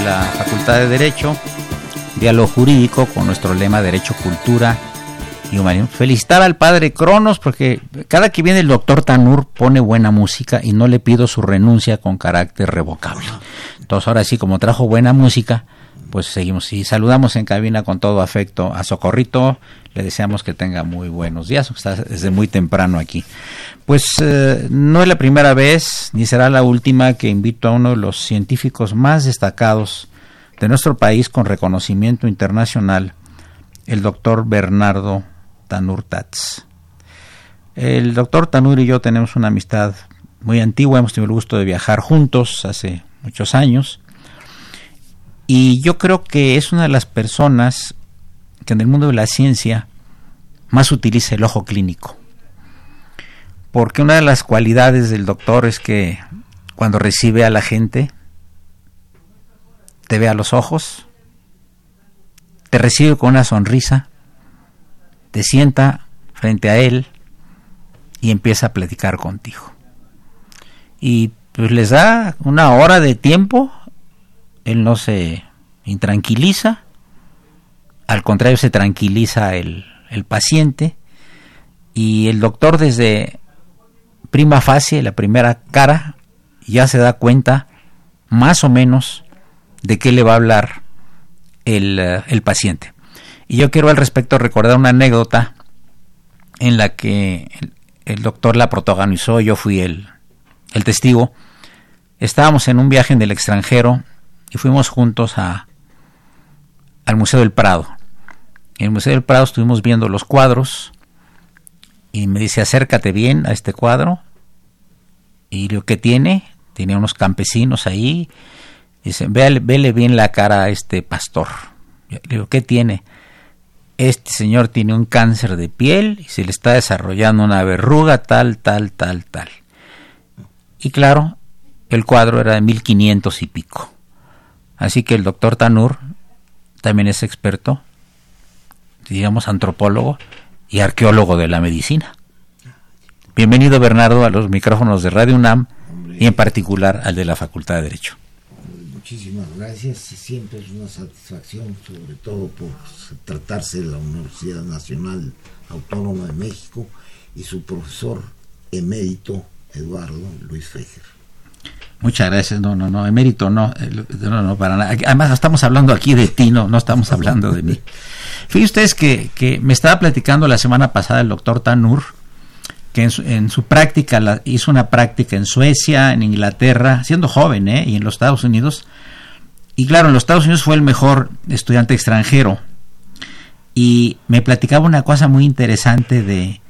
De Derecho, diálogo jurídico con nuestro lema Derecho, Cultura y Humanismo. Felicitar al padre Cronos porque cada que viene el doctor Tanur pone buena música y no le pido su renuncia con carácter revocable. Entonces ahora sí, como trajo buena música, pues seguimos y saludamos en cabina con todo afecto a Socorrito. Le deseamos que tenga muy buenos días, está desde muy temprano aquí. Pues eh, no es la primera vez ni será la última que invito a uno de los científicos más destacados de nuestro país con reconocimiento internacional, el doctor Bernardo Tanur Tats. El doctor Tanur y yo tenemos una amistad muy antigua, hemos tenido el gusto de viajar juntos hace muchos años y yo creo que es una de las personas que en el mundo de la ciencia más utiliza el ojo clínico. Porque una de las cualidades del doctor es que cuando recibe a la gente te ve a los ojos, te recibe con una sonrisa, te sienta frente a él y empieza a platicar contigo. Y pues les da una hora de tiempo, él no se intranquiliza, al contrario se tranquiliza el, el paciente y el doctor desde prima facie, la primera cara, ya se da cuenta más o menos de qué le va a hablar eh, el, paciente. Y yo quiero al respecto recordar una anécdota en la que el, doctor la protagonizó, yo fui el, el, testigo. Estábamos en un viaje en el extranjero y fuimos juntos a, al Museo del Prado. En el Museo del Prado estuvimos viendo los cuadros y me dice acércate bien a este cuadro y lo que tiene, tiene unos campesinos ahí Dice, vele, vele bien la cara a este pastor. le digo, ¿qué tiene? Este señor tiene un cáncer de piel y se le está desarrollando una verruga tal, tal, tal, tal. Y claro, el cuadro era de 1500 y pico. Así que el doctor Tanur también es experto, digamos antropólogo y arqueólogo de la medicina. Bienvenido Bernardo a los micrófonos de Radio UNAM y en particular al de la Facultad de Derecho muchísimas gracias. Siempre es una satisfacción, sobre todo por tratarse de la Universidad Nacional Autónoma de México y su profesor emérito Eduardo Luis Fejer. Muchas gracias. No, no, no, emérito no, eh, no, no, para nada. Además, estamos hablando aquí de ti, no, no estamos hablando de mí. Fíjense ustedes que, que me estaba platicando la semana pasada el doctor Tanur, que en su, práctica hizo una práctica en Suecia, en Inglaterra, siendo joven, ¿eh? y en los Estados Unidos. Y claro, en los Estados Unidos fue el mejor estudiante extranjero. Y me platicaba una cosa muy interesante de,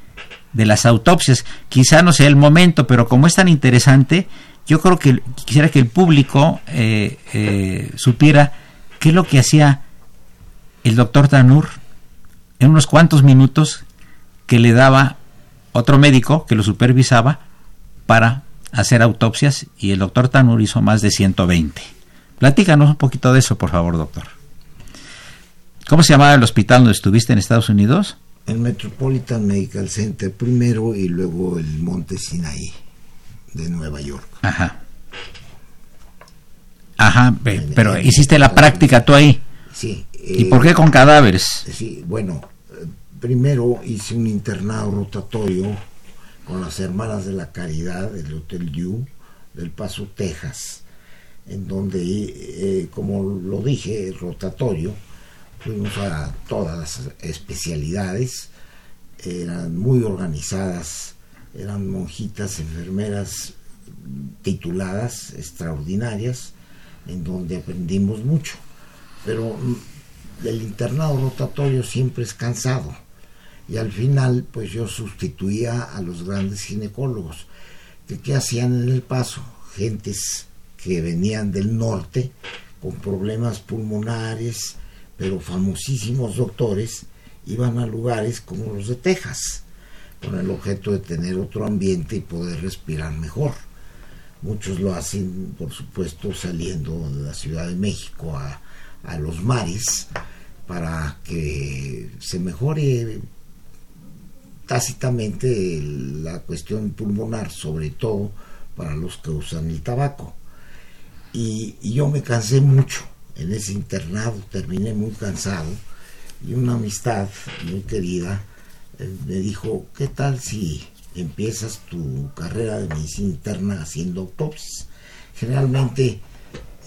de las autopsias. Quizá no sea el momento, pero como es tan interesante, yo creo que quisiera que el público eh, eh, supiera qué es lo que hacía el doctor Tanur en unos cuantos minutos que le daba otro médico que lo supervisaba para hacer autopsias y el doctor Tanur hizo más de 120. Platícanos un poquito de eso, por favor, doctor. ¿Cómo se llamaba el hospital donde estuviste en Estados Unidos? El Metropolitan Medical Center primero y luego el Monte Sinai de Nueva York. Ajá. Ajá, pero hiciste la práctica tú ahí. Sí. ¿Y por qué con cadáveres? Sí, bueno, primero hice un internado rotatorio con las Hermanas de la Caridad del Hotel You del Paso, Texas, en donde, eh, como lo dije, rotatorio, fuimos a todas las especialidades, eran muy organizadas, eran monjitas, enfermeras tituladas, extraordinarias, en donde aprendimos mucho. Pero mm, el internado rotatorio siempre es cansado. Y al final, pues yo sustituía a los grandes ginecólogos, que qué hacían en el paso, gentes que venían del norte con problemas pulmonares, pero famosísimos doctores, iban a lugares como los de Texas, con el objeto de tener otro ambiente y poder respirar mejor. Muchos lo hacen, por supuesto, saliendo de la Ciudad de México a, a los mares para que se mejore tácitamente la cuestión pulmonar, sobre todo para los que usan el tabaco. Y, yo me cansé mucho en ese internado, terminé muy cansado y una amistad muy querida me dijo, ¿qué tal si empiezas tu carrera de medicina interna haciendo autopsias? Generalmente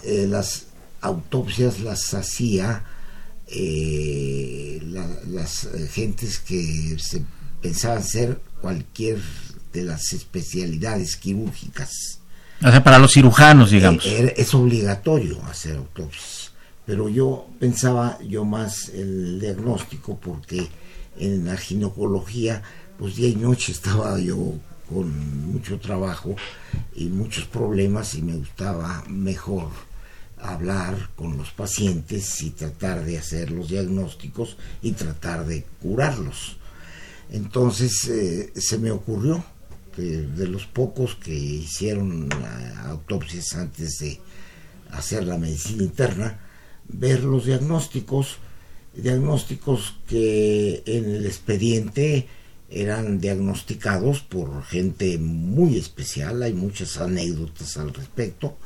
eh, las autopsias las hacía eh, las gentes que se pensaban ser cualquier de las especialidades quirúrgicas. O sea, para los cirujanos, digamos. Eh, es obligatorio hacer autopsias. Pero yo pensaba yo más el diagnóstico porque en la ginecología, pues día y noche estaba yo con mucho trabajo y muchos problemas y me gustaba mejor hablar con los pacientes y tratar de hacer los diagnósticos y tratar de curarlos. Entonces eh, se me ocurrió que de los pocos que hicieron autopsias antes de hacer la medicina interna, ver los diagnósticos, diagnósticos que en el expediente eran diagnosticados por gente muy especial, hay muchas anécdotas al respecto,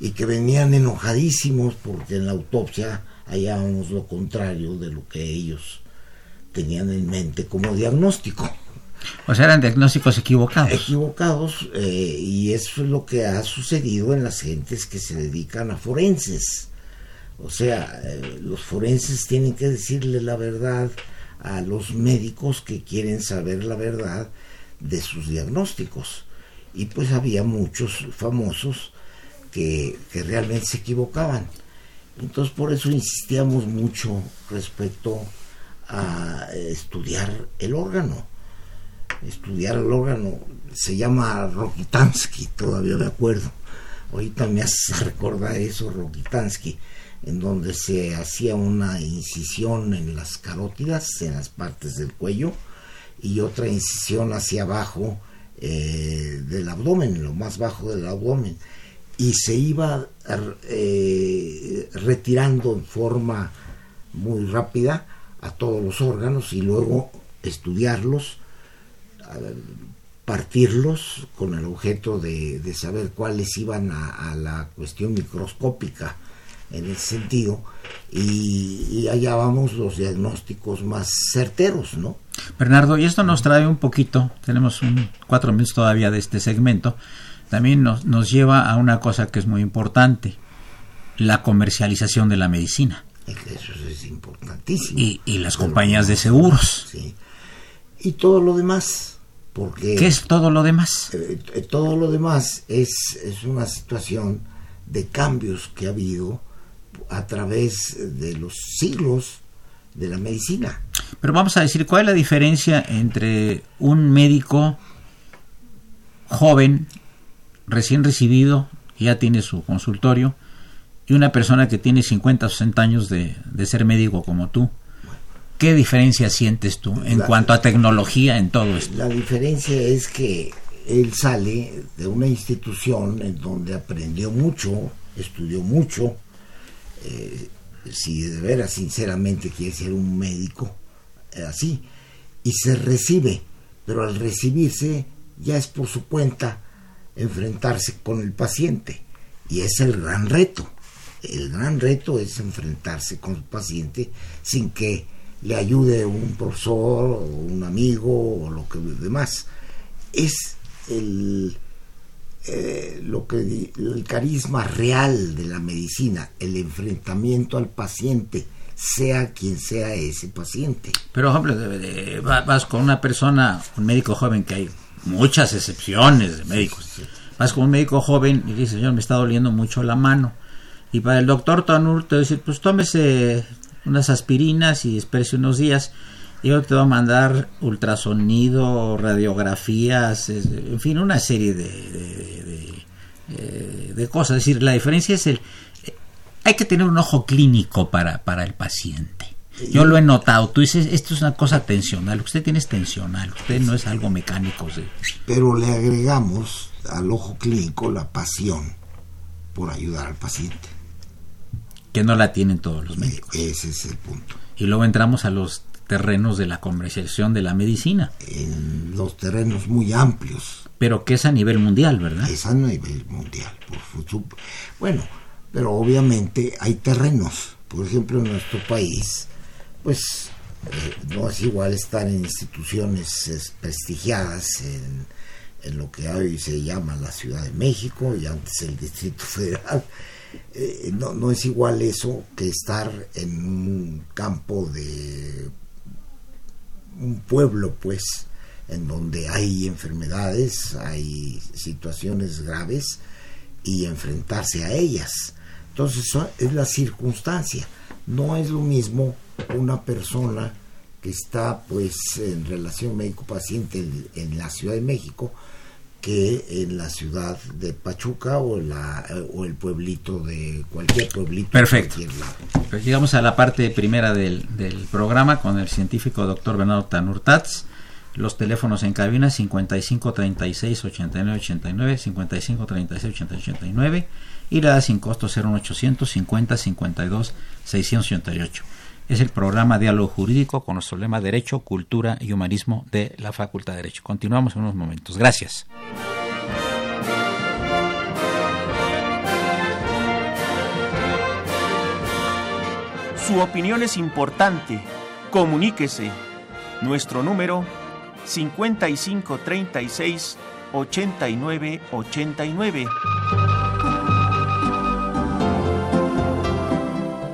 y que venían enojadísimos porque en la autopsia hallábamos lo contrario de lo que ellos tenían en mente como diagnóstico. O sea, eran diagnósticos equivocados. Equivocados, eh, y eso es lo que ha sucedido en las gentes que se dedican a forenses. O sea, eh, los forenses tienen que decirle la verdad a los médicos que quieren saber la verdad de sus diagnósticos. Y pues había muchos famosos que, que realmente se equivocaban. Entonces por eso insistíamos mucho respecto a estudiar el órgano. Estudiar el órgano se llama Rokitansky, todavía me acuerdo. Ahorita me hace eso, Rokitansky, en donde se hacía una incisión en las carótidas, en las partes del cuello, y otra incisión hacia abajo eh, del abdomen, lo más bajo del abdomen, y se iba eh, retirando en forma muy rápida a todos los órganos y luego estudiarlos, partirlos con el objeto de, saber cuáles iban a, la cuestión microscópica en ese sentido y, y hallábamos los diagnósticos más certeros, ¿no? Bernardo, y esto nos trae un poquito, tenemos un, cuatro minutos todavía de este segmento, también nos, nos lleva a una cosa que es muy importante, la comercialización de la medicina. Eso es importantísimo. Y, las compañías de seguros. Sí. Y todo lo demás. Porque, ¿Qué es todo lo demás? Eh, eh, todo lo demás es, es una situación de cambios que ha habido a través de los siglos de la medicina. Pero vamos a decir, ¿cuál es la diferencia entre un médico joven recién recibido, ya tiene su consultorio, y una persona que tiene 50 o 60 años de, ser médico como tú, ¿qué diferencia sientes tú en cuanto a tecnología en todo esto? La diferencia es que él sale de una institución en donde aprendió mucho, estudió mucho, eh, si de veras sinceramente quiere ser un médico, eh, así, y se recibe, pero al recibirse ya es por su cuenta enfrentarse con el paciente, y es el gran reto. El gran reto es enfrentarse con el paciente sin que le ayude un profesor o un amigo o lo que demás. Es el, eh, lo que el carisma real de la medicina, el enfrentamiento al paciente, sea quien sea ese paciente. Pero, ejemplo, vas con una persona, un médico joven, que hay muchas excepciones de médicos. Vas con un médico joven y dices, señor, me está doliendo mucho la mano. Y para el doctor Tanur te decir, pues tómese unas aspirinas y espérese unos días yo te voy a mandar ultrasonido, radiografías, en fin, una serie de, de, eh, cosas. Es decir, la diferencia es el... Hay que tener un ojo clínico para, para el paciente. Yo lo he notado. Tú dices, esto es una cosa tensional. Usted tiene es tensional. Usted no es algo mecánico. Pero le agregamos al ojo clínico la pasión por ayudar al paciente. Que no la tienen todos los médicos. Ese es el punto. Y luego entramos a los terrenos de la comercialización de la medicina. En los terrenos muy amplios. Pero que es a nivel mundial, ¿verdad? Es a nivel mundial. Por bueno, pero obviamente hay terrenos. Por ejemplo, en nuestro país, pues eh, no es igual estar en instituciones prestigiadas en, en, lo que hoy se llama la Ciudad de México y antes el Distrito Federal. Eh, no, no es igual eso que estar en un campo de un pueblo, pues, en donde hay enfermedades, hay situaciones graves y enfrentarse a ellas. Entonces es la circunstancia. No es lo mismo una persona que está pues en relación médico-paciente en, la Ciudad de México que en la ciudad de Pachuca o, la, o el pueblito de cualquier pueblito. Perfecto. Pues llegamos a la parte primera del, programa con el científico doctor Bernardo Tanurtats. Los teléfonos en cabina 55 36 89 89, 55 36 89 y la sin costo 0800 50 52 688 es el programa Diálogo Jurídico con nuestro lema Derecho, Cultura y Humanismo de la Facultad de Derecho. Continuamos en unos momentos. Gracias. Su opinión es importante. Comuníquese. Nuestro número 5536 8989.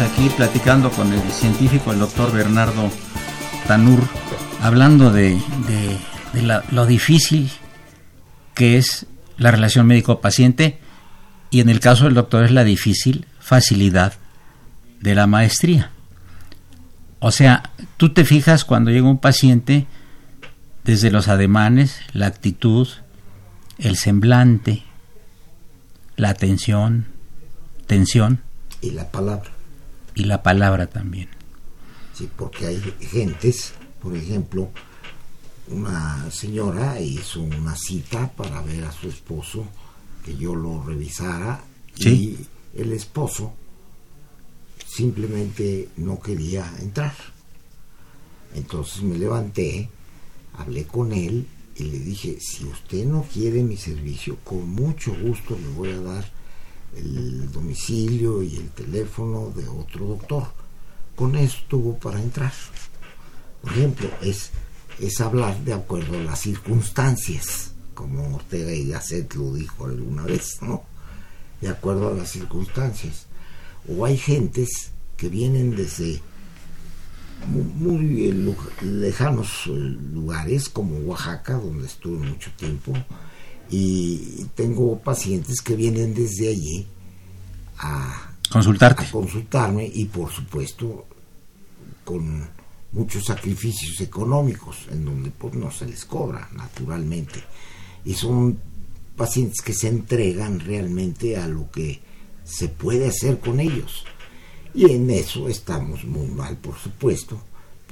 Aquí platicando con el científico, el doctor Bernardo Tanur, hablando de, lo difícil que es la relación médico-paciente y en el caso del doctor es la difícil facilidad de la maestría. O sea, tú te fijas cuando llega un paciente desde los ademanes, la actitud, el semblante, la atención, tensión. Y la palabra. Y la palabra también. Sí, porque hay gentes, por ejemplo, una señora hizo una cita para ver a su esposo, que yo lo revisara, y el esposo simplemente no quería entrar. Entonces me levanté, hablé con él y le dije, si usted no quiere mi servicio, con mucho gusto le voy a dar el domicilio y el teléfono de otro doctor. Con eso tuvo para entrar. Por ejemplo, es, es hablar de acuerdo a las circunstancias, como Ortega y Gasset lo dijo alguna vez, ¿no? De acuerdo a las circunstancias. O hay gentes que vienen desde muy, lejanos eh, lugares como Oaxaca, donde estuve mucho tiempo, y tengo pacientes que vienen desde allí a consultarte. A consultarme y por supuesto con muchos sacrificios económicos en donde pues no se les cobra naturalmente. Y son pacientes que se entregan realmente a lo que se puede hacer con ellos. Y en eso estamos muy mal, por supuesto,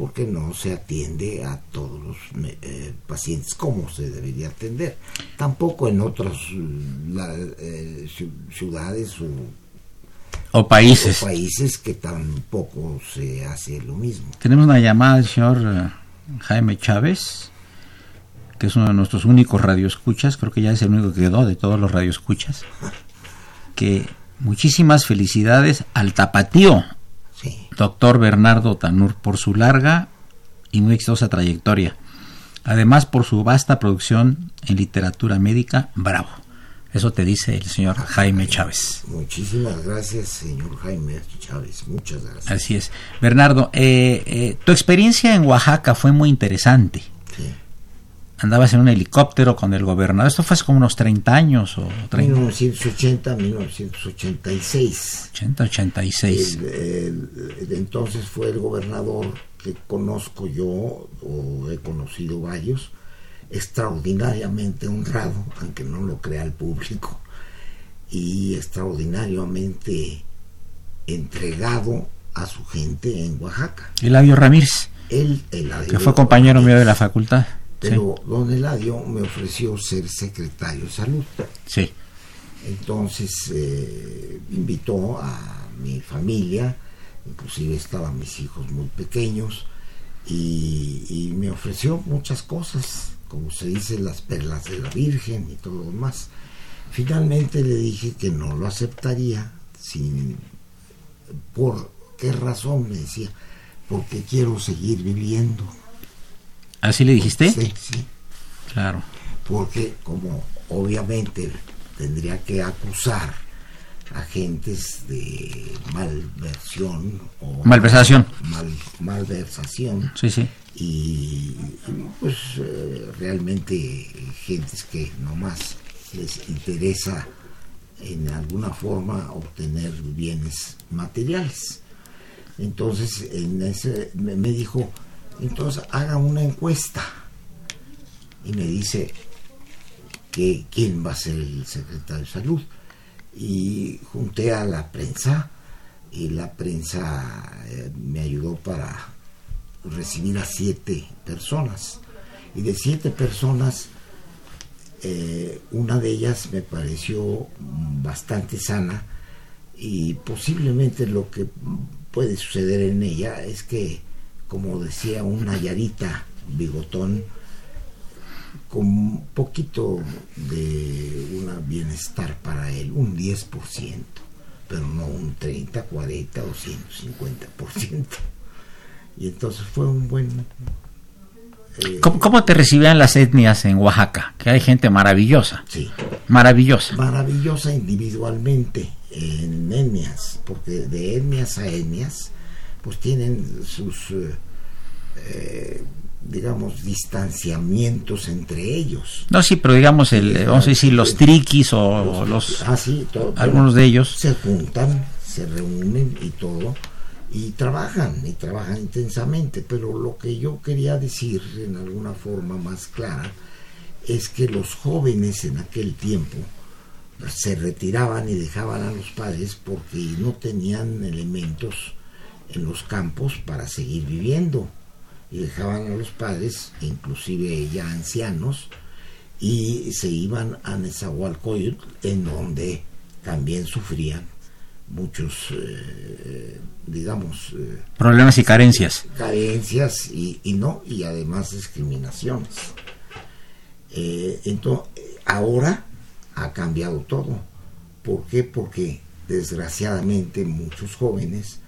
porque no se atiende a todos los eh, pacientes como se debería atender. Tampoco en otras eh, ciudades o, países. países que tampoco se hace lo mismo. Tenemos una llamada del señor eh, Jaime Chávez, que es uno de nuestros únicos radioescuchas, creo que ya es el único que quedó de todos los radioescuchas, que Muchísimas felicidades al tapatío, doctor Bernardo Tanur, por su larga y muy exitosa trayectoria. Además, por su vasta producción en literatura médica, bravo. Eso te dice el señor Jaime Chávez. Muchísimas gracias, señor Jaime Chávez. Muchas gracias. Así es. Bernardo, eh, eh, tu experiencia en Oaxaca fue muy interesante. Andabas en un helicóptero con el gobernador. Esto fue hace como unos 30 años o 30. 1980, 1986. 80, 86. entonces fue el gobernador que conozco yo, o he conocido varios, extraordinariamente honrado, aunque no lo crea el público, y extraordinariamente entregado a su gente en Oaxaca. Eladio Ramírez. Él, que fue compañero mío de la facultad. Pero don Eladio me ofreció ser secretario de salud. Sí. Entonces eh, invitó a mi familia, inclusive estaban mis hijos muy pequeños, y, me ofreció muchas cosas, como se dice, las perlas de la Virgen y todo lo demás. Finalmente le dije que no lo aceptaría, sin, ¿por qué razón? Me decía, porque quiero seguir viviendo ¿Así le dijiste? Sí, sí. Claro. Porque como obviamente tendría que acusar agentes de malversión o malversación mal, malversación sí sí y, pues eh, realmente gentes que nomás les interesa en alguna forma obtener bienes materiales entonces en ese me dijo entonces haga una encuesta y me dice que quién va a ser el secretario de salud. Y junté a la prensa y la prensa eh, me ayudó para recibir a siete personas. Y de siete personas, eh, una de ellas me pareció bastante sana y posiblemente lo que puede suceder en ella es que como decía un Nayarita bigotón, con un poquito de un bienestar para él, un 10%, pero no un 30, 40 o 150%. Y entonces fue un buen... Eh, ¿Cómo, te recibían las etnias en Oaxaca? Que hay gente maravillosa. Sí. Maravillosa. Maravillosa individualmente en etnias, porque de etnias a etnias, pues tienen sus, eh, eh, digamos, distanciamientos entre ellos. No, sí, pero digamos, el, vamos a decir, los triquis o los, ah, sí, todo, algunos de ellos. Se juntan, se reúnen y todo, y trabajan, y trabajan intensamente, pero lo que yo quería decir en alguna forma más clara es que los jóvenes en aquel tiempo, se retiraban y dejaban a los padres porque no tenían elementos en los campos para seguir viviendo y dejaban a los padres, inclusive ya ancianos, y se iban a Nezahualcóyotl, en donde también sufrían muchos, eh, digamos... Eh, Problemas y carencias. Carencias y, no, y además discriminaciones. Eh, entonces, ahora ha cambiado todo. ¿Por qué? Porque desgraciadamente muchos jóvenes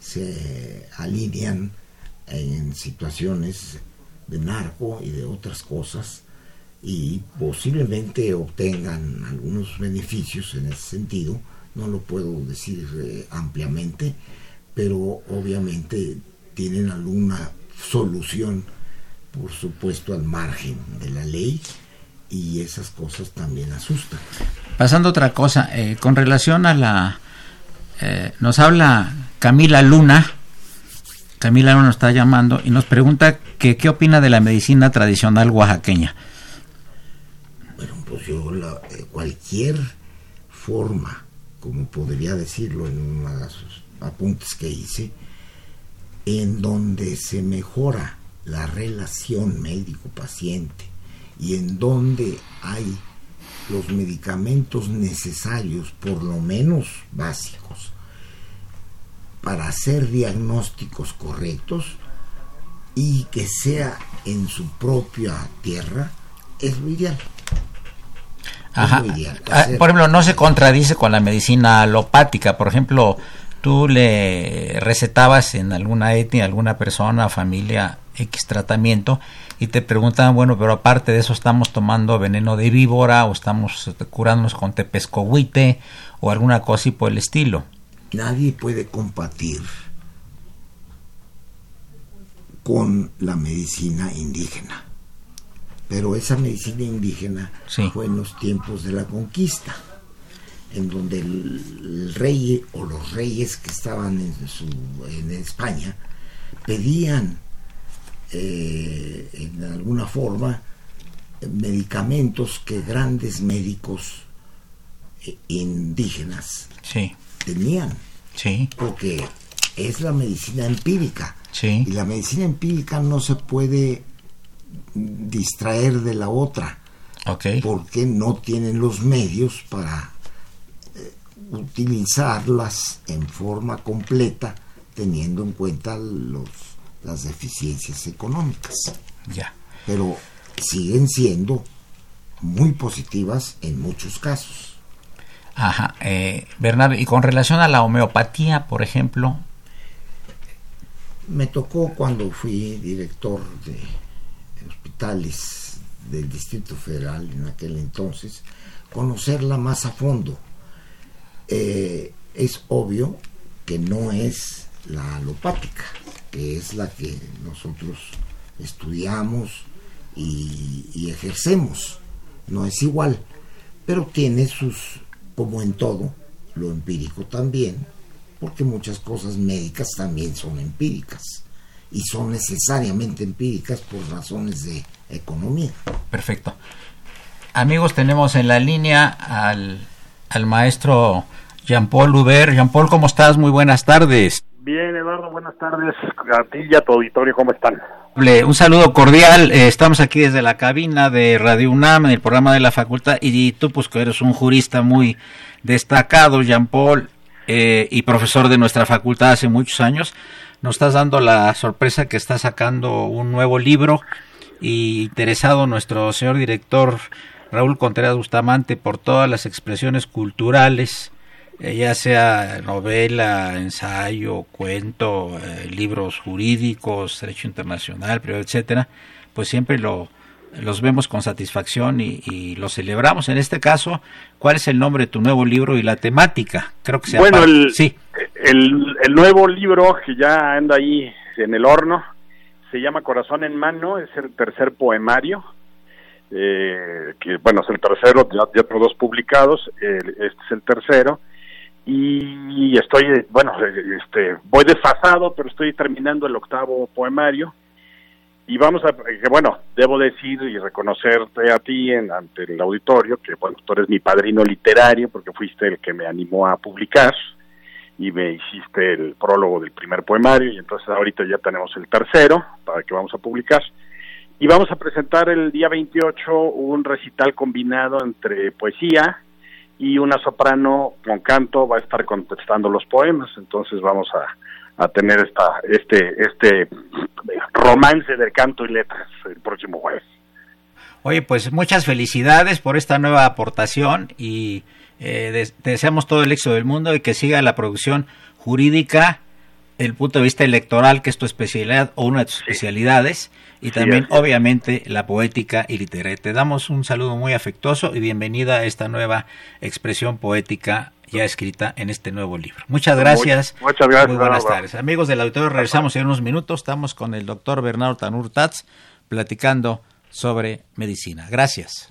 se alinean en situaciones de narco y de otras cosas y posiblemente obtengan algunos beneficios en ese sentido, no lo puedo decir eh, ampliamente, pero obviamente tienen alguna solución, por supuesto, al margen de la ley y esas cosas también asustan. Pasando otra cosa, eh, con relación a la... Eh, nos habla Camila Luna, Camila Luna nos está llamando y nos pregunta que qué opina de la medicina tradicional oaxaqueña. Bueno, pues yo la, eh, cualquier forma, como podría decirlo en uno de apuntes que hice, en donde se mejora la relación médico-paciente, y en donde hay los medicamentos necesarios, por lo menos básicos, para hacer diagnósticos correctos y que sea en su propia tierra, es lo ideal. Ajá. Ah, por ejemplo, no se contradice con la medicina alopática. Por ejemplo, tú le recetabas en alguna etnia, alguna persona, familia, X tratamiento y te preguntan, bueno, pero aparte de eso estamos tomando veneno de víbora o estamos curándonos con tepescohuite o alguna cosa y por el estilo. Nadie puede combatir con la medicina indígena. Pero esa medicina indígena fue en los tiempos de la conquista, en donde el, rey o los reyes que estaban en, en España pedían eh, en alguna forma medicamentos que grandes médicos eh, indígenas tenían. Porque es la medicina empírica. Y la medicina empírica no se puede distraer de la otra. Porque no tienen los medios para eh, utilizarlas en forma completa teniendo en cuenta los las deficiencias económicas. Ya. Pero siguen siendo muy positivas en muchos casos. Ajá. Eh, Bernardo, y con relación a la homeopatía, por ejemplo. Me tocó cuando fui director de hospitales del Distrito Federal en aquel entonces, conocerla más a fondo. Eh, es obvio que no es la alopática, que es la que nosotros estudiamos y, ejercemos. No es igual, pero tiene sus, como en todo, lo empírico también, porque muchas cosas médicas también son empíricas y son necesariamente empíricas por razones de economía. Perfecto. Amigos, tenemos en la línea al, al maestro Jean-Paul Huber. Jean-Paul, ¿cómo estás? Muy buenas tardes. Bien, Eduardo, buenas tardes. A ti y a tu auditorio, ¿cómo están? Un saludo cordial. Eh, estamos aquí desde la cabina de Radio UNAM, en el programa de la facultad, y tú, pues que eres un jurista muy destacado, Jean Paul, eh, y profesor de nuestra facultad hace muchos años, nos estás dando la sorpresa que está sacando un nuevo libro y interesado nuestro señor director Raúl Contreras Bustamante por todas las expresiones culturales ya sea novela, ensayo, cuento, eh, libros jurídicos, derecho internacional, etcétera, pues siempre lo, los vemos con satisfacción y, y los celebramos. En este caso, ¿cuál es el nombre de tu nuevo libro y la temática? Creo que se Bueno, el, sí. el, el nuevo libro que ya anda ahí en el horno se llama Corazón en Mano, es el tercer poemario, eh, que bueno, es el tercero, ya, ya dos publicados, el- este es el tercero, y estoy, bueno, este, voy desfasado, pero estoy terminando el octavo poemario, y vamos a, eh, bueno, debo decir y reconocerte a ti en, ante el auditorio, que bueno, tú eres mi padrino literario, porque fuiste el que me animó a publicar, y me hiciste el prólogo del primer poemario y entonces ahorita ya tenemos el tercero para que vamos a publicar. Y vamos a presentar el día 28 un recital combinado entre poesía y una soprano con canto va a estar contestando los poemas. Entonces vamos a, a tener esta este este romance de canto y letras el próximo jueves. Oye, pues muchas felicidades por esta nueva aportación y eh, deseamos todo el éxito del mundo y que siga la producción jurídica el punto de vista electoral, que es tu especialidad o una de tus especialidades, y también, obviamente, la poética y literaria. Te damos un saludo muy afectuoso y bienvenida a esta nueva expresión poética ya escrita en este nuevo libro. Muchas gracias. Much- muchas gracias, Muy buenas tardes. Amigos del auditorio, regresamos en unos minutos. Estamos con el doctor Bernardo Tanur Tats platicando sobre medicina. Gracias.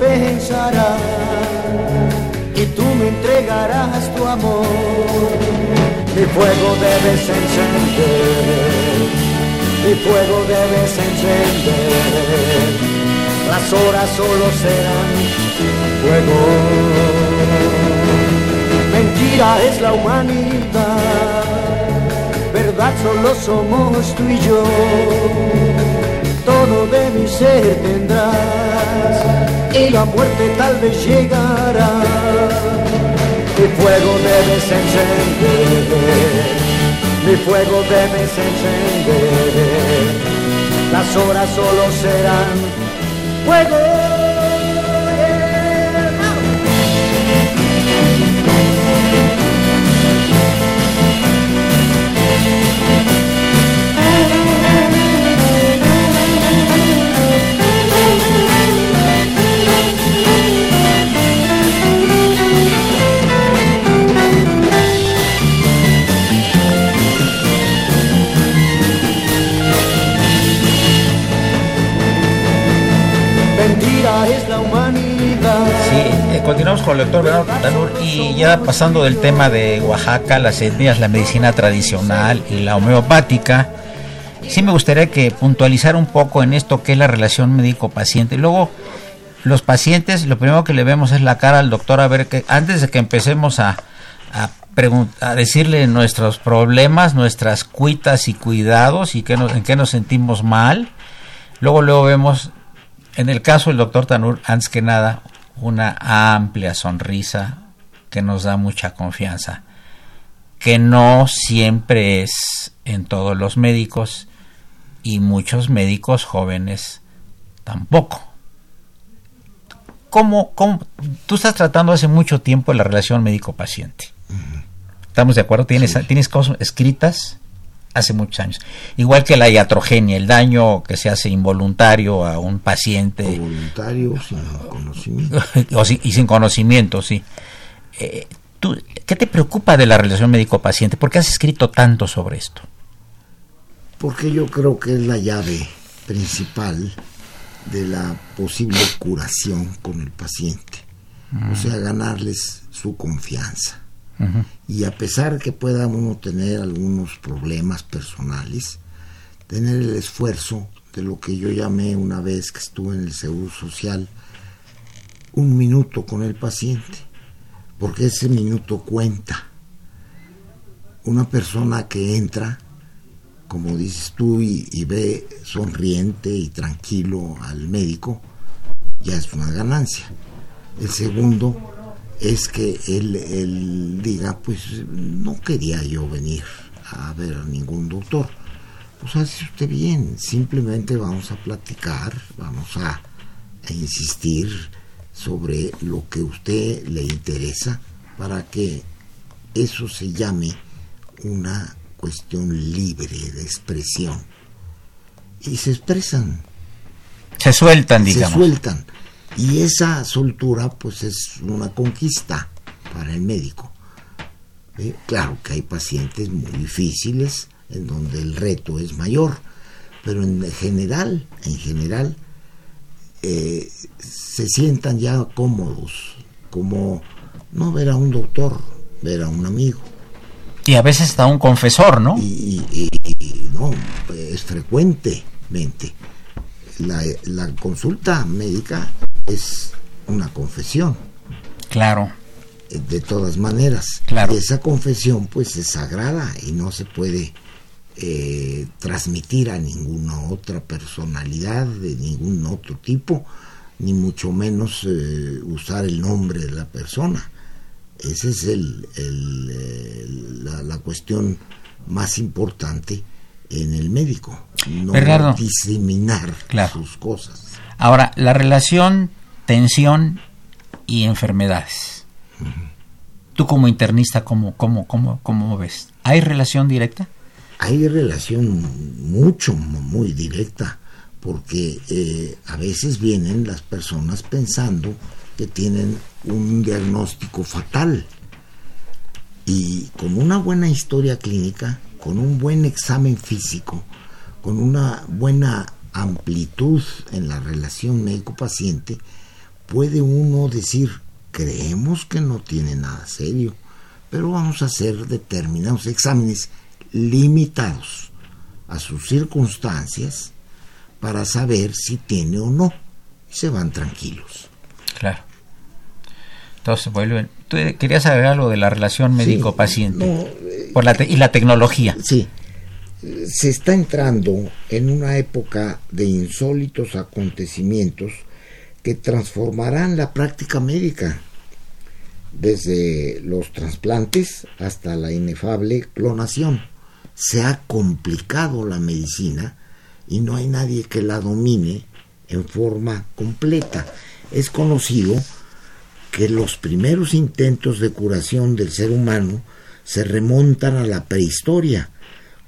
Pensará y tú me entregarás tu amor. Mi fuego debes encender, mi fuego debes encender, las horas solo serán fuego. Mentira es la humanidad, verdad solo somos tú y yo. Todo de mi ser tendrás y la muerte tal vez llegará. Mi fuego debes encender, mi fuego debes encender. Las horas solo serán fuego. Doctor Tanur y ya pasando del tema de Oaxaca, las etnias, la medicina tradicional y la homeopática, sí me gustaría que puntualizara un poco en esto que es la relación médico-paciente. Luego, los pacientes, lo primero que le vemos es la cara al doctor a ver que antes de que empecemos a, a, a decirle nuestros problemas, nuestras cuitas y cuidados y nos- en qué nos sentimos mal, luego luego vemos en el caso del doctor Tanur, antes que nada, una amplia sonrisa que nos da mucha confianza, que no siempre es en todos los médicos y muchos médicos jóvenes tampoco. ¿Cómo, cómo- tú estás tratando hace mucho tiempo la relación médico-paciente? ¿Estamos de acuerdo? ¿Tienes, ¿tienes cosas escritas? Hace muchos años. Igual que la iatrogenia, el daño que se hace involuntario a un paciente. O voluntario, sin conocimiento. o sin- y sin conocimiento, sí. Eh, ¿tú, ¿Qué te preocupa de la relación médico-paciente? ¿Por qué has escrito tanto sobre esto? Porque yo creo que es la llave principal de la posible curación con el paciente. O sea, ganarles su confianza. Y a pesar que pueda uno tener algunos problemas personales, tener el esfuerzo de lo que yo llamé una vez que estuve en el Seguro Social, un minuto con el paciente, porque ese minuto cuenta. Una persona que entra, como dices tú, y, ve sonriente y tranquilo al médico, ya es una ganancia. El segundo es que él, él, diga, pues no quería yo venir a ver a ningún doctor. Pues hace usted bien, simplemente vamos a platicar, vamos a, a insistir sobre lo que a usted le interesa para que eso se llame una cuestión libre de expresión. Y se expresan. Se sueltan, digamos. Se sueltan. Y esa soltura pues es una conquista para el médico. ¿Eh? Claro que hay pacientes muy difíciles en donde el reto es mayor, pero en general, en general, eh, se sientan ya cómodos, como no ver a un doctor, ver a un amigo. Y a veces está un confesor, ¿no? Y, no, es frecuentemente. La, la consulta médica es una confesión. Claro. De todas maneras. Claro. Y esa confesión pues es sagrada y no se puede eh, transmitir a ninguna otra personalidad de ningún otro tipo, ni mucho menos eh, usar el nombre de la persona. Esa es el, la, cuestión más importante en el médico, no diseminar sus cosas. Ahora, la relación tensión y enfermedades. Tú como internista, ¿cómo, cómo, cómo, cómo ves? ¿Hay relación directa? Hay relación mucho, muy directa, porque eh, a veces vienen las personas pensando que tienen un diagnóstico fatal y con una buena historia clínica, con un buen examen físico, con una buena amplitud en la relación médico-paciente, puede uno decir, creemos que no tiene nada serio, pero vamos a hacer determinados exámenes limitados a sus circunstancias para saber si tiene o no. Y se van tranquilos. Claro. Entonces vuelven. Tú querías saber algo de la relación médico-paciente por la y la tecnología. Sí. Se está entrando en una época de insólitos acontecimientos que transformarán la práctica médica, desde los trasplantes hasta la inefable clonación. Se ha complicado la medicina y no hay nadie que la domine en forma completa. Es conocido que los primeros intentos de curación del ser humano se remontan a la prehistoria.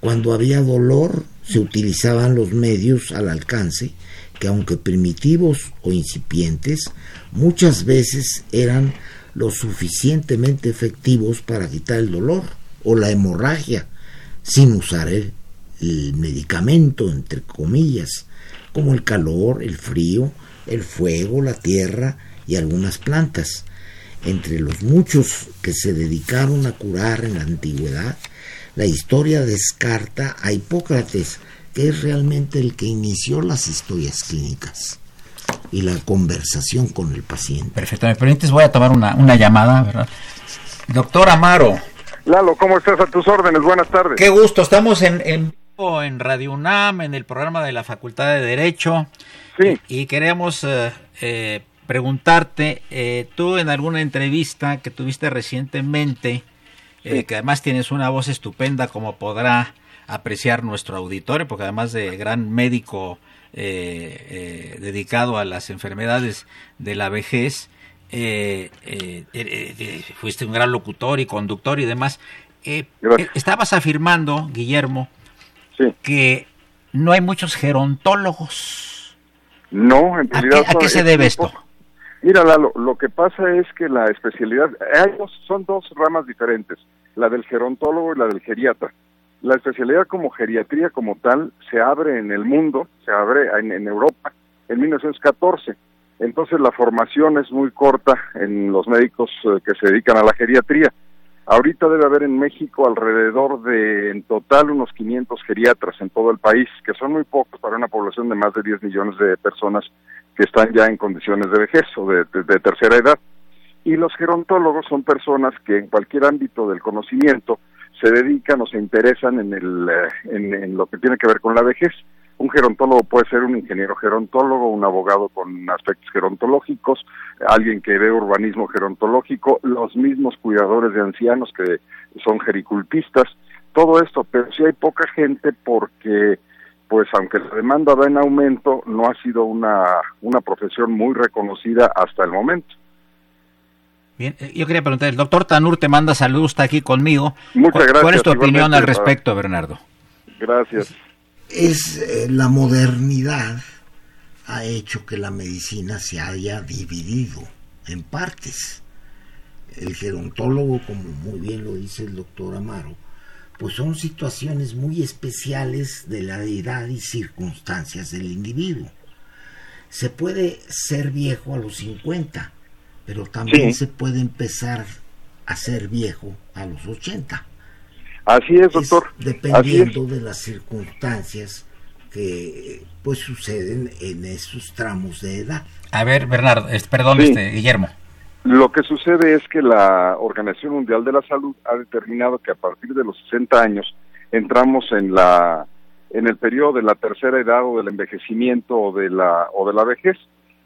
Cuando había dolor se utilizaban los medios al alcance que aunque primitivos o incipientes, muchas veces eran lo suficientemente efectivos para quitar el dolor o la hemorragia, sin usar el, medicamento, entre comillas, como el calor, el frío, el fuego, la tierra y algunas plantas. Entre los muchos que se dedicaron a curar en la antigüedad, la historia descarta a Hipócrates, es realmente el que inició las historias clínicas y la conversación con el paciente. Perfecto, me permites, voy a tomar una, una llamada, ¿verdad? Doctor Amaro. Lalo, ¿cómo estás? A tus órdenes, buenas tardes. Qué gusto, estamos en, en, en Radio UNAM, en el programa de la Facultad de Derecho. Sí. Y, queremos eh, eh, preguntarte, eh, tú en alguna entrevista que tuviste recientemente, que además tienes una voz estupenda como podrá apreciar nuestro auditorio, porque además de gran médico eh, eh, dedicado a las enfermedades de la vejez, eh, fuiste un gran locutor y conductor y demás. estabas afirmando, Guillermo, que no hay muchos gerontólogos. No, en realidad. ¿A qué, se debe esto? Mira, lo, lo, que pasa es que la especialidad, hay son dos ramas diferentes, la del gerontólogo y la del geriatra. La especialidad como geriatría como tal se abre en el mundo, se abre en, Europa en 1914. Entonces la formación es muy corta en los médicos eh, que se dedican a la geriatría. Ahorita debe haber en México alrededor de, en total, unos 500 geriatras en todo el país, que son muy pocos para una población de más de 10 millones de personas que están ya en condiciones de vejez o de, tercera edad. Y los gerontólogos son personas que en cualquier ámbito del conocimiento se dedican o se interesan en, el, eh, en lo que tiene que ver con la vejez. Un gerontólogo puede ser un ingeniero gerontólogo, un abogado con aspectos gerontológicos, alguien que ve urbanismo gerontológico, los mismos cuidadores de ancianos que son gericultistas, todo esto, pero si hay poca gente porque pues aunque la demanda va en aumento, no ha sido una, una profesión muy reconocida hasta el momento. Bien, eh, yo quería preguntar, el doctor Tanur te manda saludos, está aquí conmigo. Muchas gracias. ¿Cuál es tu opinión al respecto, Bernardo? Gracias es eh, la modernidad ha hecho que la medicina se haya dividido en partes. El gerontólogo, como muy bien lo dice el doctor Amaro, pues son situaciones muy especiales de la edad y circunstancias del individuo. Se puede ser viejo a los 50, pero también se puede empezar a ser viejo a los 80. Así es, doctor. dependiendo de las circunstancias que pues suceden en esos tramos de edad. A ver, Bernardo, perdón, este, Guillermo. Lo que sucede es que la Organización Mundial de la Salud ha determinado que a partir de los 60 años entramos en la en el periodo de la tercera edad o del envejecimiento o de la o de la vejez.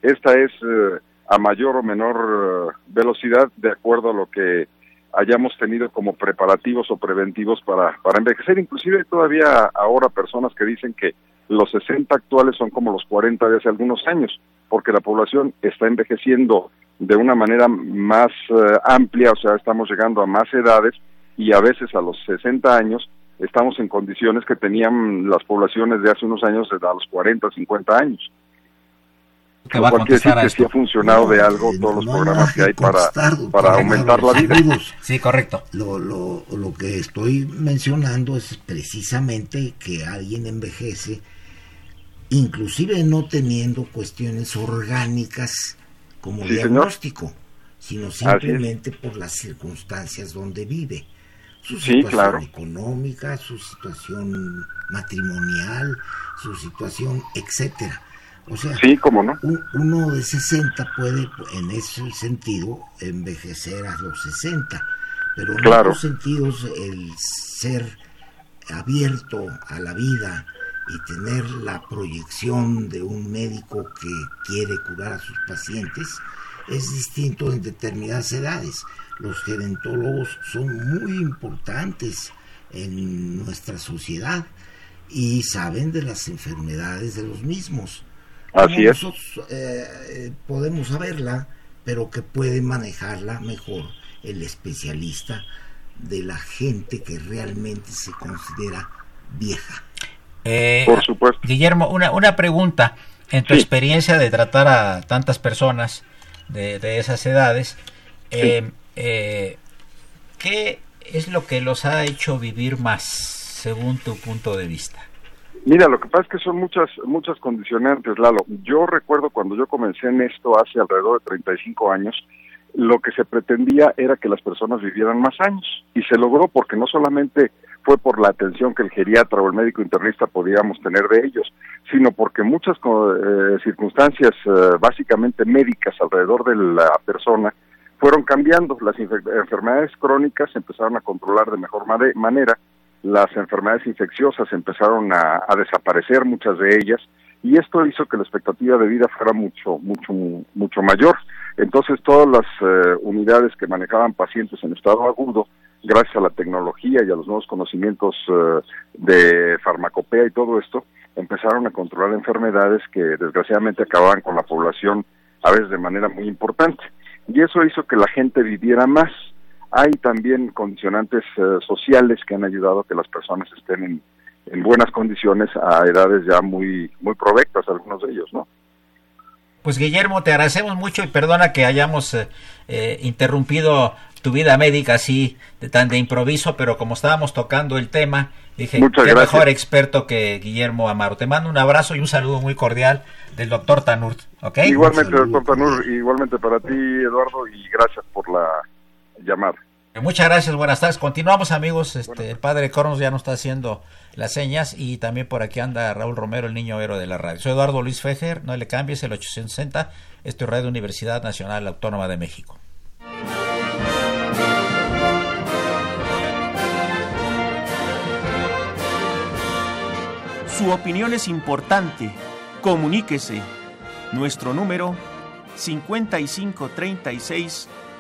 Esta es eh, a mayor o menor eh, velocidad de acuerdo a lo que hayamos tenido como preparativos o preventivos para, para envejecer. Inclusive todavía ahora personas que dicen que los 60 actuales son como los 40 de hace algunos años, porque la población está envejeciendo de una manera más eh, amplia, o sea, estamos llegando a más edades y a veces a los 60 años estamos en condiciones que tenían las poblaciones de hace unos años de a los 40, 50 años que va a contestar que sí ha funcionado de algo todos los programas que hay para, para aumentar la vida. Sí, correcto. Lo, lo, lo que estoy mencionando es precisamente que alguien envejece, inclusive no teniendo cuestiones orgánicas como diagnóstico, sino simplemente por las circunstancias donde vive. Su situación económica, su situación matrimonial, su situación, etcétera o sea, sí, ¿cómo no? uno de 60 puede, en ese sentido, envejecer a los 60, pero en otros sentidos el ser abierto a la vida y tener la proyección de un médico que quiere curar a sus pacientes es distinto en determinadas edades. Los gerontólogos son muy importantes en nuestra sociedad y saben de las enfermedades de los mismos. Así es. Nosotros eh, podemos saberla, pero que puede manejarla mejor el especialista de la gente que realmente se considera vieja. Eh, Por supuesto. Guillermo, una, una pregunta. En tu experiencia de tratar a tantas personas de, esas edades, eh, ¿qué es lo que los ha hecho vivir más, según tu punto de vista? Mira, lo que pasa es que son muchas muchas condicionantes, Lalo. Yo recuerdo cuando yo comencé en esto hace alrededor de 35 años, lo que se pretendía era que las personas vivieran más años y se logró porque no solamente fue por la atención que el geriatra o el médico internista podíamos tener de ellos, sino porque muchas eh, circunstancias eh, básicamente médicas alrededor de la persona fueron cambiando. Las enfermedades crónicas se empezaron a controlar de mejor manera las enfermedades infecciosas empezaron a, desaparecer, muchas de ellas, y esto hizo que la expectativa de vida fuera mucho, mucho, mucho mayor. Entonces, todas las eh, unidades que manejaban pacientes en estado agudo, gracias a la tecnología y a los nuevos conocimientos eh, de farmacopea y todo esto, empezaron a controlar enfermedades que desgraciadamente acababan con la población a veces de manera muy importante. Y eso hizo que la gente viviera más hay también condicionantes eh, sociales que han ayudado a que las personas estén en, en, buenas condiciones a edades ya muy, muy provectas, algunos de ellos, ¿no? Pues Guillermo, te agradecemos mucho y perdona que hayamos eh, eh, interrumpido tu vida médica así de tan de improviso, pero como estábamos tocando el tema, dije, qué mejor experto que Guillermo Amaro. Te mando un abrazo y un saludo muy cordial del doctor Tanur, ¿ok? Igualmente, doctor Tanur, igualmente para ti, Eduardo, y gracias por la llamar. Muchas gracias, buenas tardes. Continuamos amigos, este, el padre Cronos ya nos está haciendo las señas y también por aquí anda Raúl Romero, el niño héroe de la radio. Soy Eduardo Luis Fejer, no le cambies, el 860, esto es Radio Universidad Nacional Autónoma de México. Su opinión es importante. Comuníquese. Nuestro número 5536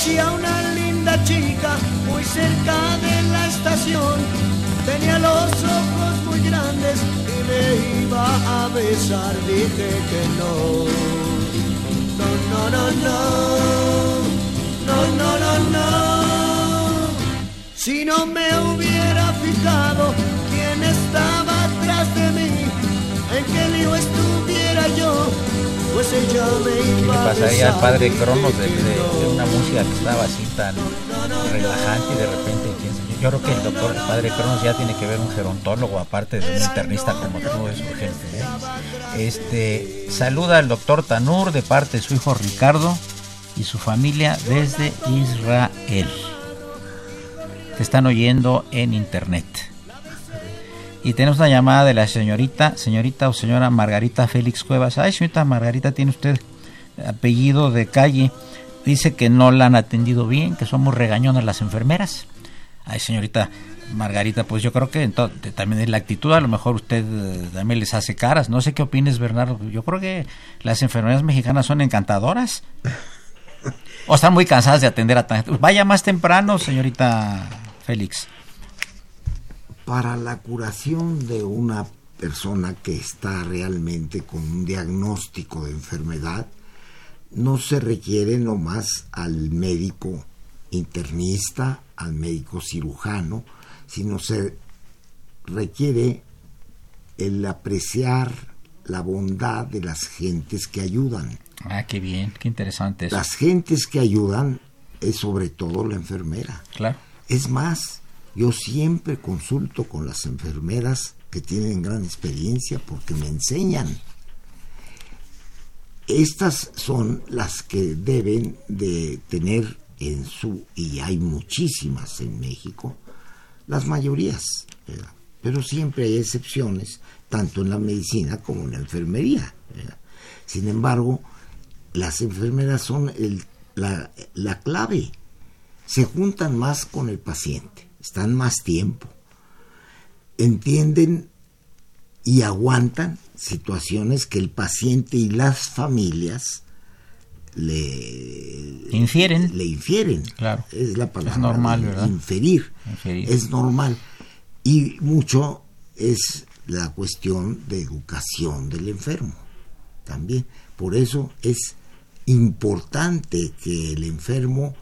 Conocí a una linda chica muy cerca de la estación. Tenía los ojos muy grandes y me iba a besar. Dije que no. No, no, no, no. No, no, no, no. Si no me hubiera fijado quién estaba atrás de mí, en qué lío estuviera yo, ¿Qué a pasaría al padre Cronos de, una música que estaba así tan relajante y de repente? Yo creo que el doctor, padre Cronos ya tiene que ver un gerontólogo, aparte de un internista como tú, es urgente. ¿eh? Este, saluda al doctor Tanur de parte de su hijo Ricardo y su familia desde Israel. Te están oyendo en internet. Y tenemos una llamada de la señorita, señorita o señora Margarita Félix Cuevas. Ay, señorita Margarita, tiene usted apellido de calle. Dice que no la han atendido bien, que somos regañonas las enfermeras. Ay, señorita Margarita, pues yo creo que también es la actitud, a lo mejor usted eh, también les hace caras. No sé qué opines, Bernardo. Yo creo que las enfermeras mexicanas son encantadoras. O están muy cansadas de atender a tan... Vaya más temprano, señorita Félix. Para la curación de una persona que está realmente con un diagnóstico de enfermedad, no se requiere nomás al médico internista, al médico cirujano, sino se requiere el apreciar la bondad de las gentes que ayudan. Ah, qué bien, qué interesante eso. Las gentes que ayudan es sobre todo la enfermera. Claro. Es más, yo siempre consulto con las enfermeras que tienen gran experiencia porque me enseñan. Estas son las que deben de tener en su, y hay muchísimas en México, las mayorías, pero siempre hay excepciones, tanto en la medicina como en la enfermería. Sin embargo, las enfermeras son la clave se juntan más con el paciente, están más tiempo, entienden y aguantan situaciones que el paciente y las familias le Infieren. le infieren. Claro. Es la palabra. Es normal, ¿verdad? Inferir. Inferir. Es normal. Y mucho es la cuestión de educación del enfermo también. Por eso es importante que el enfermo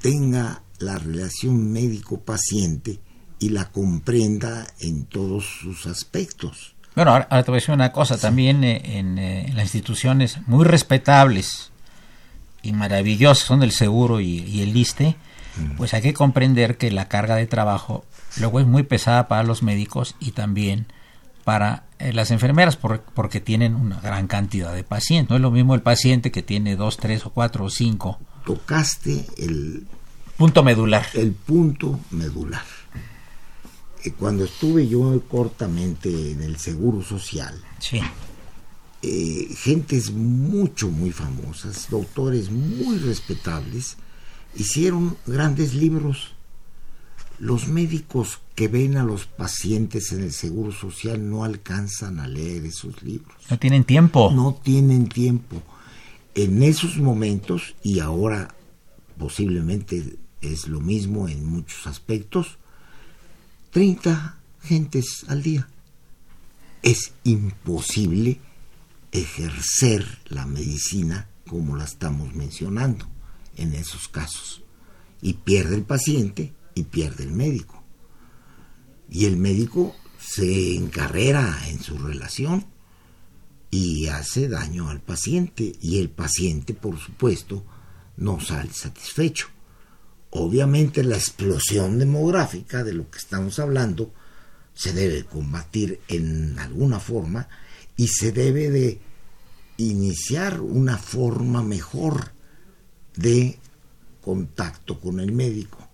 tenga la relación médico-paciente y la comprenda en todos sus aspectos. Bueno, ahora, ahora te voy a decir una cosa, también eh, en, eh, en las instituciones muy respetables y maravillosas son el seguro y, y el liste, pues hay que comprender que la carga de trabajo luego es muy pesada para los médicos y también para eh, las enfermeras por- porque tienen una gran cantidad de pacientes. No es lo mismo el paciente que tiene dos, tres o cuatro o cinco. Tocaste el, Punto medular. el punto medular. Cuando estuve yo cortamente en el Seguro Social, Sí. eh, gentes mucho, muy famosas, doctores muy respetables, hicieron grandes libros. Los médicos que ven a los pacientes en el Seguro Social no alcanzan a leer esos libros. No tienen tiempo. No tienen tiempo. En esos momentos, y ahora posiblemente es lo mismo en muchos aspectos, 30 gentes al día. Es imposible ejercer la medicina como la estamos mencionando. en esos casos. Y pierde el paciente y pierde el médico. Y el médico se encarrera en su relación y hace daño al paciente. Y el paciente, por supuesto, no sale satisfecho. Obviamente la explosión demográfica de lo que estamos hablando se debe combatir en alguna forma y se debe de iniciar una forma mejor de contacto con el médico.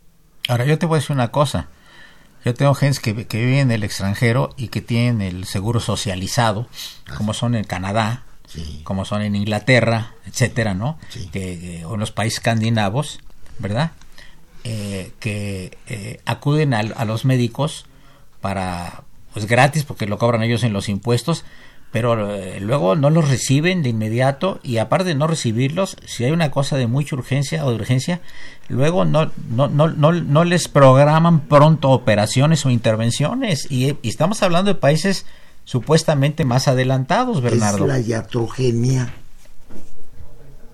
Ahora yo te voy a decir una cosa. Yo tengo gente que, que viven en el extranjero y que tienen el seguro socializado, como son en Canadá, como son en Inglaterra, etcétera, ¿no? Que, o en los países escandinavos, ¿verdad? Eh, que eh, acuden a, a, los médicos para, pues gratis, porque lo cobran ellos en los impuestos, pero eh, luego no los reciben de inmediato y aparte de no recibirlos, si hay una cosa de mucha urgencia o de urgencia, luego no, no, no, no, no les programan pronto operaciones o intervenciones y, y, estamos hablando de países supuestamente más adelantados, Bernardo. Es la iatrogenia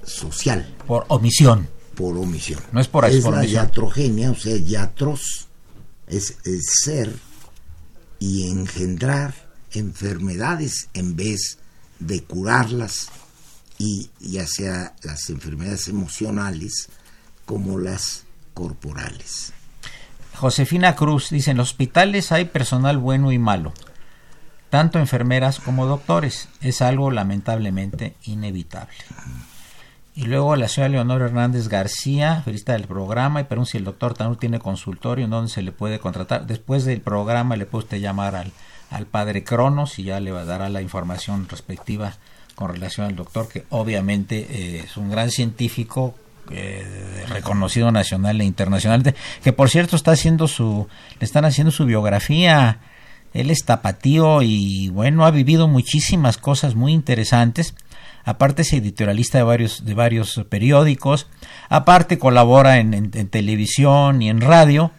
social. Por omisión. Por omisión. No es por, es por la omisión. iatrogenia, o sea, iatros es, es ser y engendrar enfermedades en vez de curarlas y ya sea las enfermedades emocionales como las corporales. Josefina Cruz dice, en los hospitales hay personal bueno y malo, tanto enfermeras como doctores. Es algo lamentablemente inevitable. Y luego la señora Leonor Hernández García, felicita del programa y pregunta si el doctor Tanur tiene consultorio en donde se le puede contratar. Después del programa le puede usted llamar al, al padre Cronos y ya le dará la información respectiva con relación al doctor, que obviamente eh, es un gran científico eh, reconocido nacional e internacionalmente, que por cierto está haciendo su, le están haciendo su biografía. Él es tapatío y bueno, ha vivido muchísimas cosas muy interesantes aparte es editorialista de varios, de varios periódicos, aparte colabora en, televisión y en radio,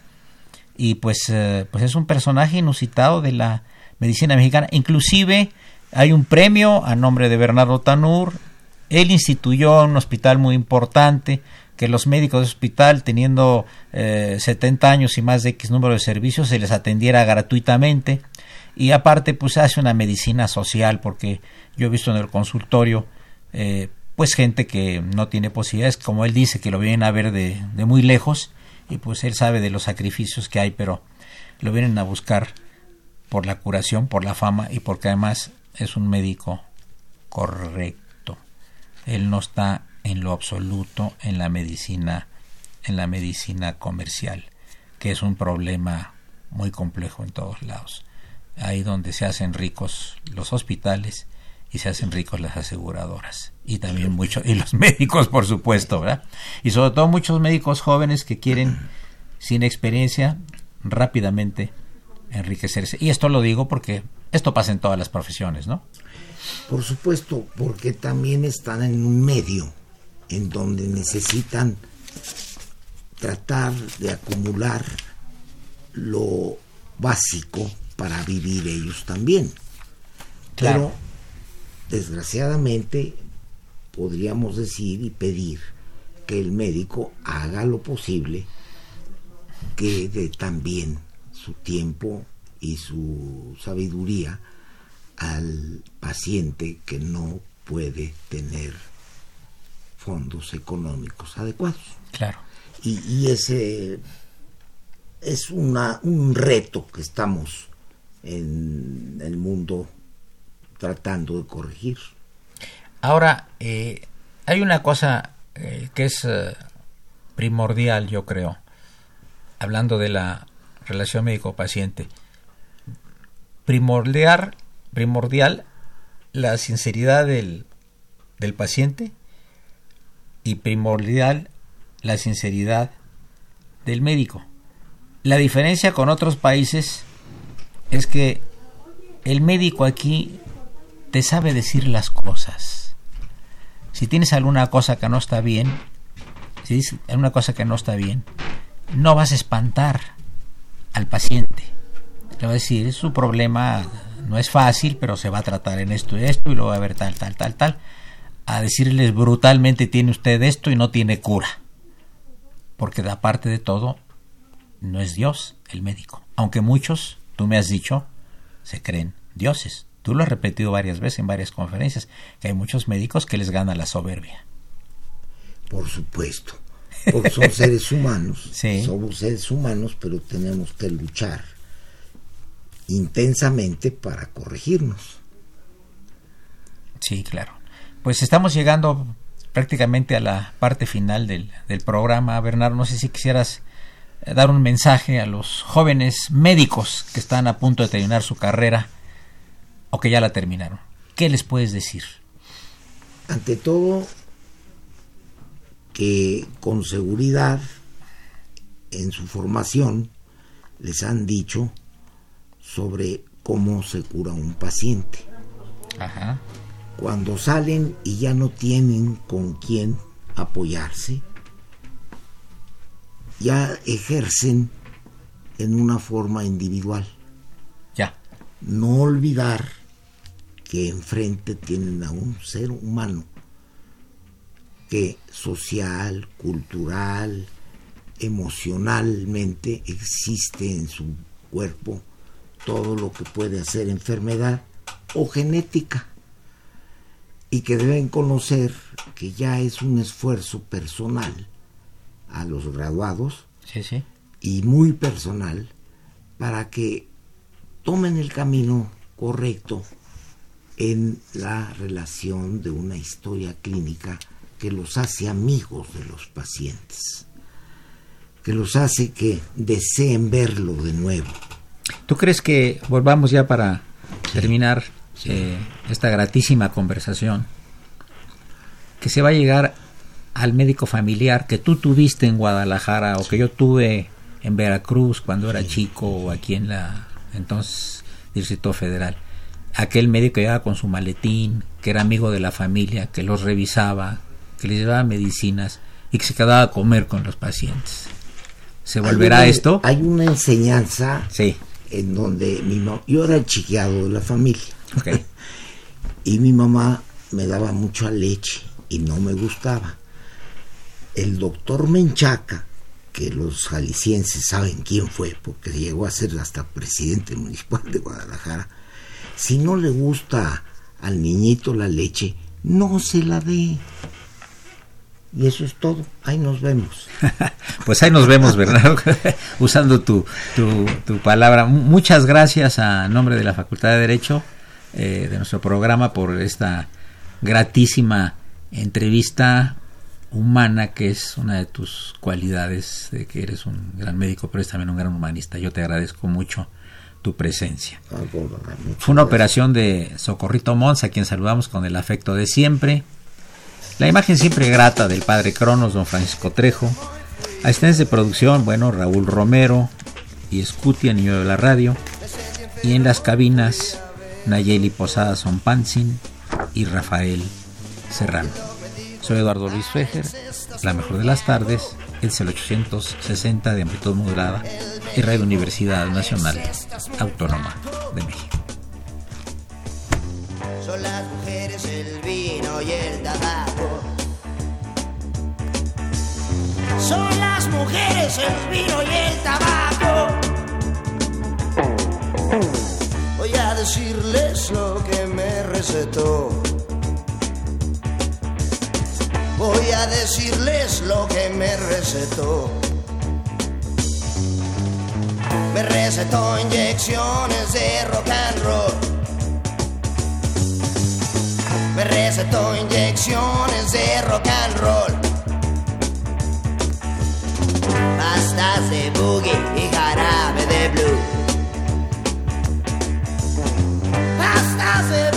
y pues, eh, pues es un personaje inusitado de la medicina mexicana. Inclusive hay un premio a nombre de Bernardo Tanur, él instituyó un hospital muy importante, que los médicos de hospital, teniendo eh, 70 años y más de X número de servicios, se les atendiera gratuitamente. Y aparte, pues hace una medicina social, porque yo he visto en el consultorio eh, pues gente que no tiene posibilidades, como él dice, que lo vienen a ver de, de, muy lejos y pues él sabe de los sacrificios que hay, pero lo vienen a buscar por la curación, por la fama y porque además es un médico correcto. Él no está en lo absoluto en la medicina en la medicina comercial, que es un problema muy complejo en todos lados. Ahí donde se hacen ricos los hospitales y se hacen ricos las aseguradoras. Y también muchos y los médicos por supuesto verdad y sobre todo muchos médicos jóvenes que quieren sin experiencia rápidamente enriquecerse. Y esto lo digo porque esto pasa en todas las profesiones no por supuesto porque también están en un medio en donde necesitan tratar de acumular lo básico para vivir ellos también. Claro. pero desgraciadamente podríamos decir y pedir que el médico haga lo posible que dé también su tiempo y su sabiduría al paciente que no puede tener fondos económicos adecuados. Claro. Y, y ese es una, un reto que estamos en el mundo tratando de corregir. Ahora, eh, hay una cosa eh, que es eh, primordial, yo creo, hablando de la relación médico-paciente. Primordial, primordial la sinceridad del, del paciente y primordial la sinceridad del médico. La diferencia con otros países es que el médico aquí sabe decir las cosas. Si tienes alguna cosa que no está bien, si dices alguna cosa que no está bien, no vas a espantar al paciente. Le vas a decir, su problema no es fácil, pero se va a tratar en esto y esto, y luego va a ver tal, tal, tal, tal. A decirles brutalmente, tiene usted esto y no tiene cura. porque aparte de todo, no es Dios el médico. Aunque muchos, tú me has dicho, se creen dioses. Tú lo has repetido varias veces en varias conferencias, que hay muchos médicos que les gana la soberbia. Por supuesto, porque son seres humanos, somos seres humanos, pero tenemos que luchar intensamente para corregirnos. Sí, claro. Pues estamos llegando prácticamente a la parte final del, del programa. Bernardo, no sé si quisieras eh, dar un mensaje a los jóvenes médicos que están a punto de terminar su carrera o que ya la terminaron. ¿Qué les puedes decir? Ante todo, que con seguridad en su formación les han dicho sobre cómo se cura un paciente. Ajá. Cuando salen y ya no tienen con quién apoyarse, ya ejercen en una forma individual. No olvidar que enfrente tienen a un ser humano que social, cultural, emocionalmente existe en su cuerpo todo lo que puede hacer enfermedad o genética. Y que deben conocer que ya es un esfuerzo personal a los graduados y muy personal para que tomen el camino correcto en la relación de una historia clínica que los hace amigos de los pacientes, que los hace que deseen verlo de nuevo. ¿Tú crees que volvamos ya para terminar eh, esta gratísima conversación? Que se va a llegar al médico familiar que tú tuviste en Guadalajara o que yo tuve en Veracruz cuando era chico o aquí en la entonces Distrito Federal. Aquel médico que llegaba con su maletín, que era amigo de la familia, que los revisaba, que les llevaba medicinas y que se quedaba a comer con los pacientes. ¿Se volverá esto? Hay una enseñanza sí. en donde mi yo era el chiqueado de la familia. y mi mamá me daba mucha leche y no me gustaba el doctor Menchaca, que los jaliscienses saben quién fue, porque llegó a ser hasta presidente municipal de Guadalajara, si no le gusta al niñito la leche, no se la dé. Y eso es todo. Ahí nos vemos. pues ahí nos vemos, Bernardo, usando tu, tu, palabra. Muchas gracias a nombre de la Facultad de Derecho eh, de nuestro programa por esta gratísima entrevista humana, que es una de tus cualidades, de que eres un gran médico, pero eres también un gran humanista. Yo te agradezco mucho tu presencia. Fue una operación de Socorrito Mons, a quien saludamos con el afecto de siempre. La imagen siempre grata del padre Cronos, don Francisco Trejo. Asistentes de producción, bueno, Raúl Romero y Scutia, niño de la radio. Y en las cabinas, Nayeli Posada Pansin y Rafael Serrano. Soy Eduardo Luis Fejer, la mejor de las tardes, el 0860 de amplitud moderada y Radio Universidad Nacional Autónoma de México. Son las mujeres, el vino y el tabaco. Son las mujeres, el vino y el tabaco. Voy a decirles lo que me recetó voy a decirles lo que me recetó. Me recetó inyecciones de rock and roll. Me recetó inyecciones de rock and roll. Pastas de boogie y jarabe de blue. Pastas de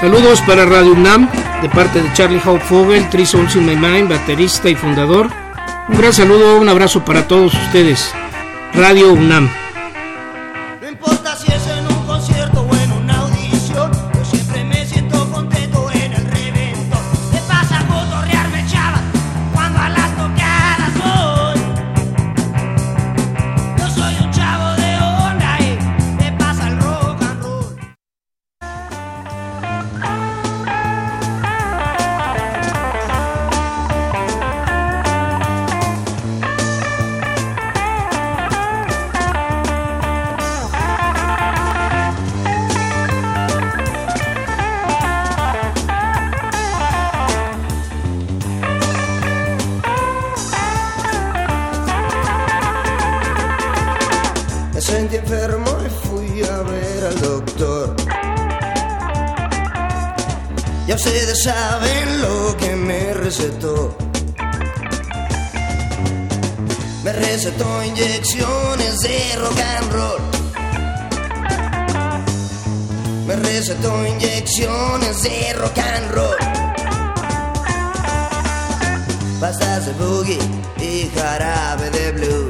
Saludos para Radio UNAM, de parte de Charlie Hope in My Mind, baterista y fundador. Un gran saludo, un abrazo para todos ustedes. Radio UNAM. Sentí enfermo y fui a ver al doctor. Ya ustedes saben lo que me recetó. Me recetó inyecciones de rock and roll. Me recetó inyecciones de rock and roll. Pastas de boogie y jarabe de blues.